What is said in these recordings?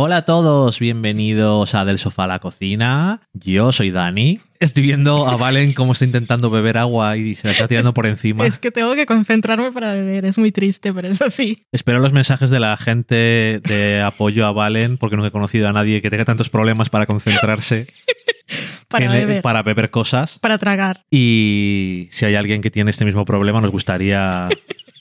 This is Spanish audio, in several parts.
Hola a todos, bienvenidos a Del Sofá a la Cocina. Yo soy Dani. Estoy viendo a Valen cómo está intentando beber agua y se la está tirando por encima. Es que tengo que concentrarme para beber, es muy triste, pero es así. Espero los mensajes de la gente de apoyo a Valen, porque nunca he conocido a nadie que tenga tantos problemas para concentrarse. Para en- beber, para beber cosas. para tragar. Y si hay alguien que tiene este mismo problema, nos gustaría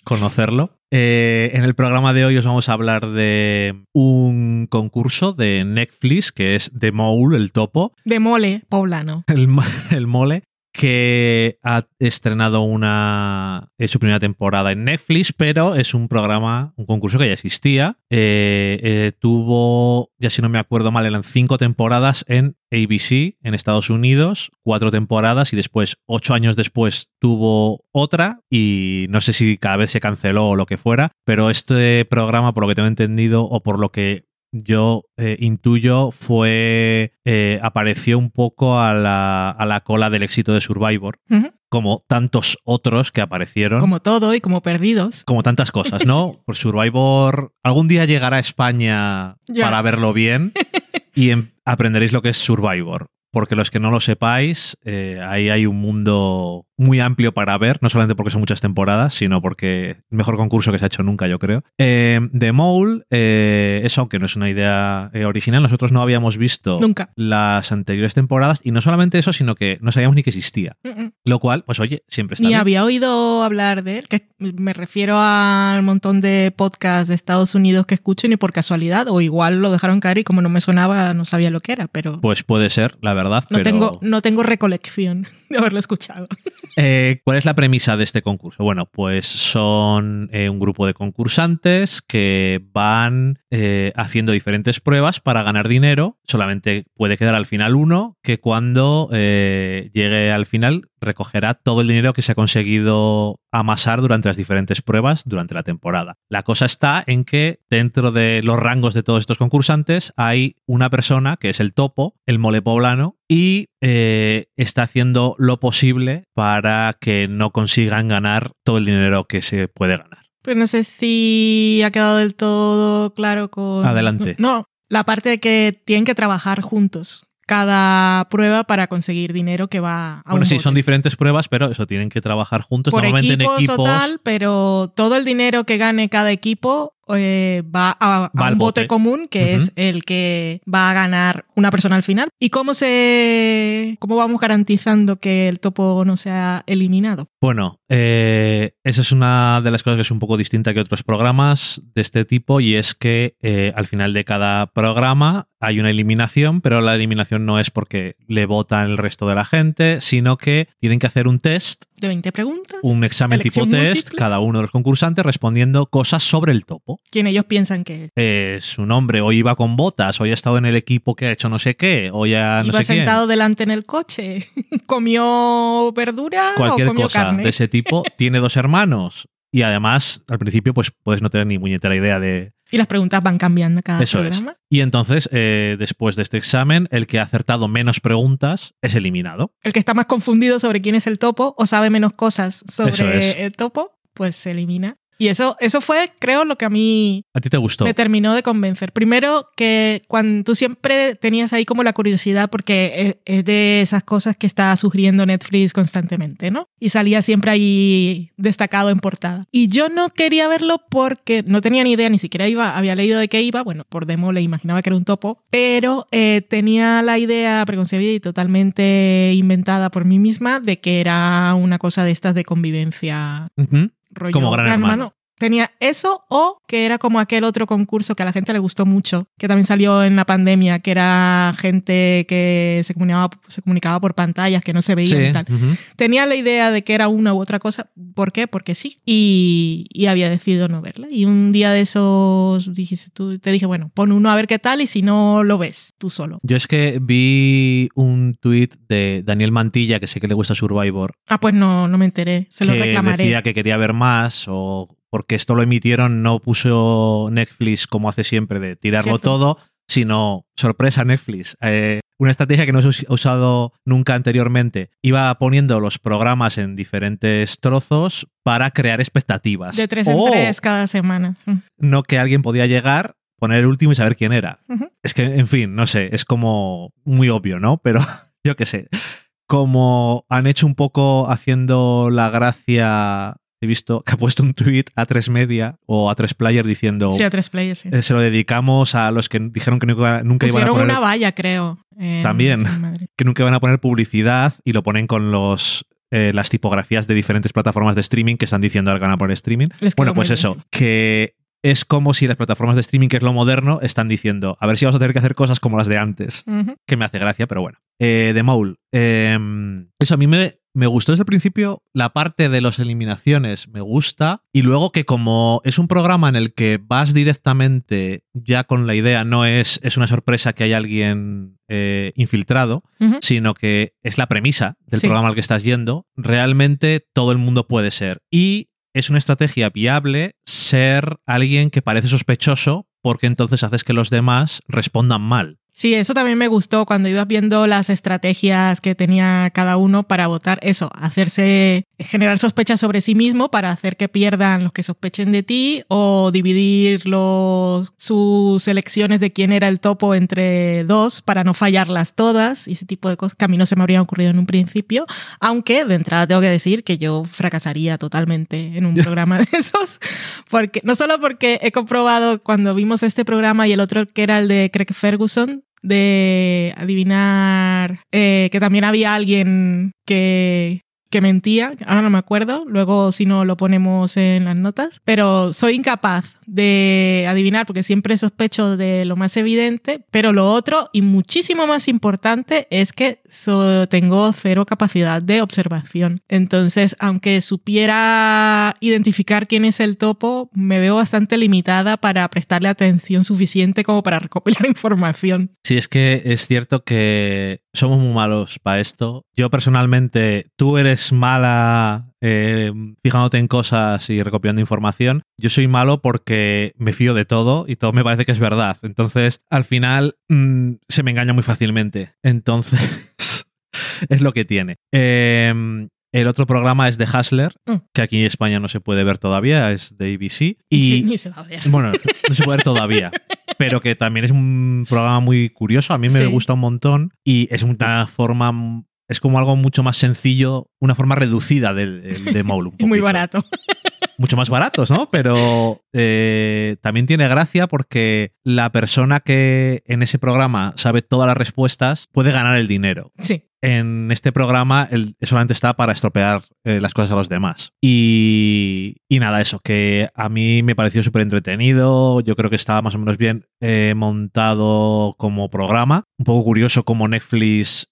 conocerlo. Eh, en el programa de hoy os vamos a hablar de un concurso de Netflix que es The Mole, el topo, De mole poblano. el, el mole, que ha estrenado una eh, su primera temporada en Netflix, pero es un programa, un concurso que ya existía. Eh, eh, tuvo, ya si no me acuerdo mal, eran cinco temporadas en ABC en Estados Unidos, cuatro temporadas y después, ocho años después, tuvo otra y no sé si cada vez se canceló o lo que fuera, pero este programa, por lo que tengo entendido o por lo que yo eh, intuyo fue eh, apareció un poco a la, a la cola del éxito de Survivor como tantos otros que aparecieron Como todo y como perdidos. como tantas cosas, ¿no? Por Survivor algún día llegará a España para verlo bien y em- aprenderéis lo que es Survivor. Porque los que no lo sepáis, eh, ahí hay un mundo muy amplio para ver, no solamente porque son muchas temporadas, sino porque el mejor concurso que se ha hecho nunca, yo creo. Eh, The Mole, eh, eso aunque no es una idea eh, original, nosotros no habíamos visto Nunca. las anteriores temporadas y no solamente eso, sino que no sabíamos ni que existía. Lo cual, pues oye, siempre está Ni bien. había oído hablar de él, que me refiero al montón de podcasts de Estados Unidos que escucho ni por casualidad, o igual lo dejaron caer y como no me sonaba no sabía lo que era, pero Pues puede ser, la verdad. no, pero... tengo, no tengo recolección de haberlo escuchado. Eh, ¿Cuál es la premisa de este concurso? Bueno, pues son eh, un grupo de concursantes que van eh, haciendo diferentes pruebas para ganar dinero. Solamente puede quedar al final uno que cuando llegue al final recogerá todo el dinero que se ha conseguido amasar durante las diferentes pruebas durante la temporada. La cosa está en que dentro de los rangos de todos estos concursantes hay una persona que es el topo, el mole poblano, y eh, está haciendo lo posible para que no consigan ganar todo el dinero que se puede ganar. Pero no sé si ha quedado del todo claro con... Adelante. No, la parte de que tienen que trabajar juntos cada prueba para conseguir dinero que va a bueno, un sí, bote. son diferentes pruebas, pero eso tienen que trabajar juntos, por normalmente equipos, en equipos. o tal, pero todo el dinero que gane cada equipo eh, va a, Va un bote, bote. común que es el que va a ganar una persona al final. ¿Y cómo se cómo vamos garantizando que el topo no sea eliminado? Bueno, eh, esa es una de las cosas que es un poco distinta que otros programas de este tipo y es que eh, al final de cada programa hay una eliminación, pero la eliminación no es porque le votan el resto de la gente, sino que tienen que hacer un test, De 20 preguntas. un examen tipo test, cada uno de los concursantes respondiendo cosas sobre el topo. ¿Quién ellos piensan que es? Eh, su nombre, hoy iba con botas, hoy ha estado en el equipo que ha hecho no sé qué, hoy ha no Iba sé quién. sentado delante en el coche. ¿Comió verdura cualquier o comió cosa carne? de ese tipo. Tiene dos hermanos. Y además, al principio, pues puedes no tener ni muñetera idea de Y las preguntas van cambiando cada eso. Es. programa. Y entonces, eh, después de este examen, el que ha acertado menos preguntas es eliminado. El que está más confundido sobre quién es el topo o sabe menos cosas sobre es. el topo, pues se elimina. Y eso, eso fue, creo, lo que a mí ¿A ti te gustó? me terminó de convencer. Primero, que cuando tú siempre tenías ahí como la curiosidad, porque es, es de esas cosas que está sugiriendo Netflix constantemente, ¿no? Y salía siempre ahí destacado en portada. Y yo no quería verlo porque no tenía ni idea, ni siquiera iba, había leído de qué iba. Bueno, por demo le imaginaba que era un topo, pero eh, tenía la idea preconcebida y totalmente inventada por mí misma de que era una cosa de estas de convivencia Ujú. Rollo Como Gran Hermano. Tenía eso o que era como aquel otro concurso que a la gente le gustó mucho, que también salió en la pandemia, que era gente que se comunicaba, se comunicaba por pantallas, que no se veían y tal. Tenía la idea de que era una u otra cosa. ¿Por qué? Porque sí. Y, y había decidido no verla. Y un día de esos dijiste tú, te dije, bueno, pon uno a ver qué tal y si no lo ves tú solo. Yo es que vi un tuit de Daniel Mantilla, que sé que le gusta Survivor, Ah, pues no, no me enteré. Se lo que reclamaré. decía que quería ver más o porque esto lo emitieron, no puso Netflix como hace siempre de tirarlo Cierto. todo, sino sorpresa Netflix. Eh, una estrategia que no he us- usado nunca anteriormente. Iba poniendo los programas en diferentes trozos para crear expectativas. De tres en O tres cada semana. No que alguien podía llegar poner el último y saber quién era. Es que, en fin, no sé, es como muy obvio, ¿no? Pero yo qué sé. Como han hecho un poco haciendo la gracia, he visto que ha puesto un tweet a tres media o a tres player diciendo Sí, a tres players, sí. eh, se lo dedicamos a los que dijeron que nunca, nunca iban a poner una valla, creo. en- También. en que nunca iban a poner publicidad y lo ponen con los eh, las tipografías de diferentes plataformas de streaming que están diciendo ahora que van a poner streaming. Les Bueno, pues bien, eso, que es como si las plataformas de streaming, que es lo moderno, están diciendo, a ver si vamos a tener que hacer cosas como las de antes, que me hace gracia, pero bueno. Eh, de Mole. eh, eso a mí me, me gustó desde el principio, la parte de las eliminaciones me gusta, y luego que como es un programa en el que vas directamente ya con la idea, no es, es una sorpresa que hay alguien eh, infiltrado, sino que es la premisa del Sí. programa al que estás yendo, realmente todo el mundo puede ser. Y es una estrategia viable ser alguien que parece sospechoso porque entonces haces que los demás respondan mal. Sí, eso también me gustó cuando ibas viendo las estrategias que tenía cada uno para votar. Eso, hacerse, generar sospechas sobre sí mismo para hacer que pierdan los que sospechen de ti o dividir los, sus elecciones de quién era el topo entre dos para no fallarlas todas y ese tipo de cosas que a mí no se me habrían ocurrido en un principio. Aunque de entrada tengo que decir que yo fracasaría totalmente en un programa de esos. Porque, no solo porque he comprobado cuando vimos este programa y el otro que era el de Craig Ferguson, de adivinar eh, que también había alguien que, que mentía, ahora no me acuerdo, luego si no lo ponemos en las notas, pero soy incapaz de adivinar porque siempre sospecho de lo más evidente, pero lo otro y muchísimo más importante es que tengo cero capacidad de observación. Entonces, aunque supiera identificar quién es el topo, me veo bastante limitada para prestarle atención suficiente como para recopilar información. Sí, es que es cierto que somos muy malos para esto. Yo personalmente, tú eres mala eh, fijándote en cosas y recopilando información. Yo soy malo porque me fío de todo y todo me parece que es verdad. Entonces, al final, mm, se me engaña muy fácilmente. Entonces, es lo que tiene. Eh, el otro programa es de Hustler, Mm. que aquí en España no se puede ver todavía, es de ABC. Y sí, ni se va a ver. bueno, no se puede ver todavía. Pero que también es un programa muy curioso. A mí me Sí. gusta un montón. Y es una forma. Es como algo mucho más sencillo, una forma reducida del, del- de Mole. Y muy barato. Mucho más baratos, ¿no? Pero eh, también tiene gracia porque la persona que en ese programa sabe todas las respuestas puede ganar el dinero Sí. en este programa el, solamente está para estropear eh, las cosas a los demás. Y, y nada, eso, que a mí me pareció súper entretenido, yo creo que estaba más o menos bien eh, montado como programa. Un poco curioso cómo Netflix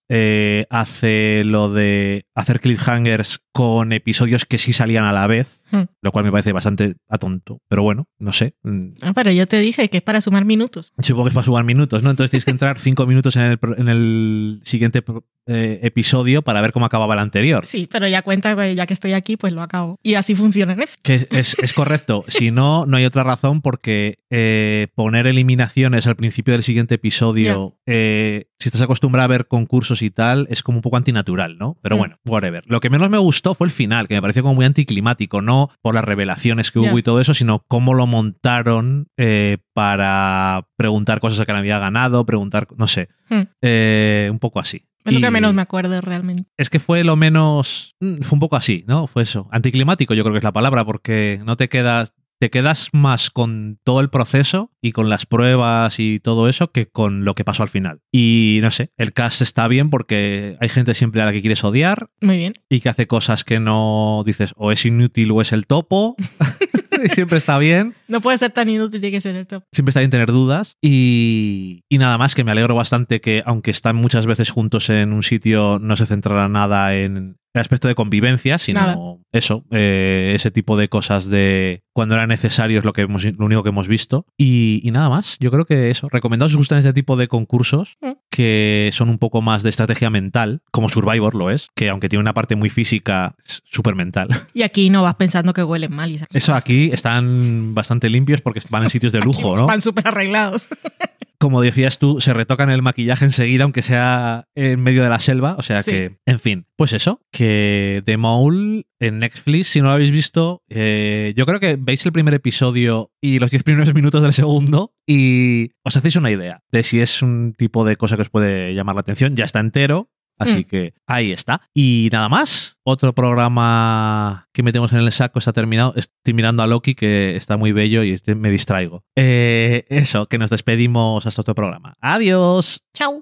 hace lo de hacer cliffhangers con episodios que sí salían a la vez, Hmm. lo cual me parece bastante atonto. Pero bueno, no sé. mm, Ah, pero yo te dije que es para sumar minutos. Supongo que es para sumar minutos, ¿no? Entonces tienes que entrar cinco minutos en el, en el siguiente eh, episodio para ver cómo acababa el anterior. Sí, pero ya cuenta, ya que estoy aquí, pues lo acabo. Y así funciona Netflix. Que es, es- es correcto. Si no, no hay otra razón porque eh, poner eliminaciones al principio del siguiente episodio, eh, si estás acostumbrado a ver concursos y tal, es como un poco antinatural, ¿no? Pero Mm. bueno, whatever. Lo que menos me gustó fue el final, que me pareció como muy anticlimático, no por las revelaciones que hubo y todo eso, sino cómo lo montaron eh, para preguntar cosas a que había ganado, preguntar, no sé, Hmm. eh, un poco así. Es lo que menos me acuerdo realmente. Es que fue lo menos. mm, Fue un poco así, ¿no? Fue eso. Anticlimático, yo creo que es la palabra, porque no te quedas. Te quedas más con todo el proceso y con las pruebas y todo eso que con lo que pasó al final. Y no sé, el cast está bien porque hay gente siempre a la que quieres odiar Muy bien. y que hace cosas que no dices o es inútil o es el topo. y siempre está bien. No puede ser tan inútil, tiene que ser el top. Siempre está bien tener dudas. Y, y nada más, que me alegro bastante que, aunque están muchas veces juntos en un sitio, no se centrará nada en el aspecto de convivencia, sino Nada. eso, eh, ese tipo de cosas de cuando era necesario es lo, que hemos, lo único que hemos visto. Y, y nada más, yo creo que eso. Recomendados si os gustan este tipo de concursos Mm. que son un poco más de estrategia mental, como Survivor lo es, que aunque tiene una parte muy física, es súper mental. Y aquí no vas pensando que huelen mal. Y Eso aquí están bastante limpios porque van en sitios de lujo, ¿no? Van súper arreglados. como decías tú, se retocan el maquillaje enseguida, aunque sea en medio de la selva. O sea Sí. que, en fin, pues eso, que The Mole en Netflix, si no lo habéis visto, eh, yo creo que veis el primer episodio y los 10 primeros minutos del segundo y os hacéis una idea de si es un tipo de cosa que os puede llamar la atención. Ya está entero. Así Mm. que ahí está. Y nada más. Otro programa que metemos en el saco está terminado. Estoy mirando a Loki, que está muy bello y este- me distraigo. Eh, eso, que nos despedimos hasta otro programa. Adiós. Chao.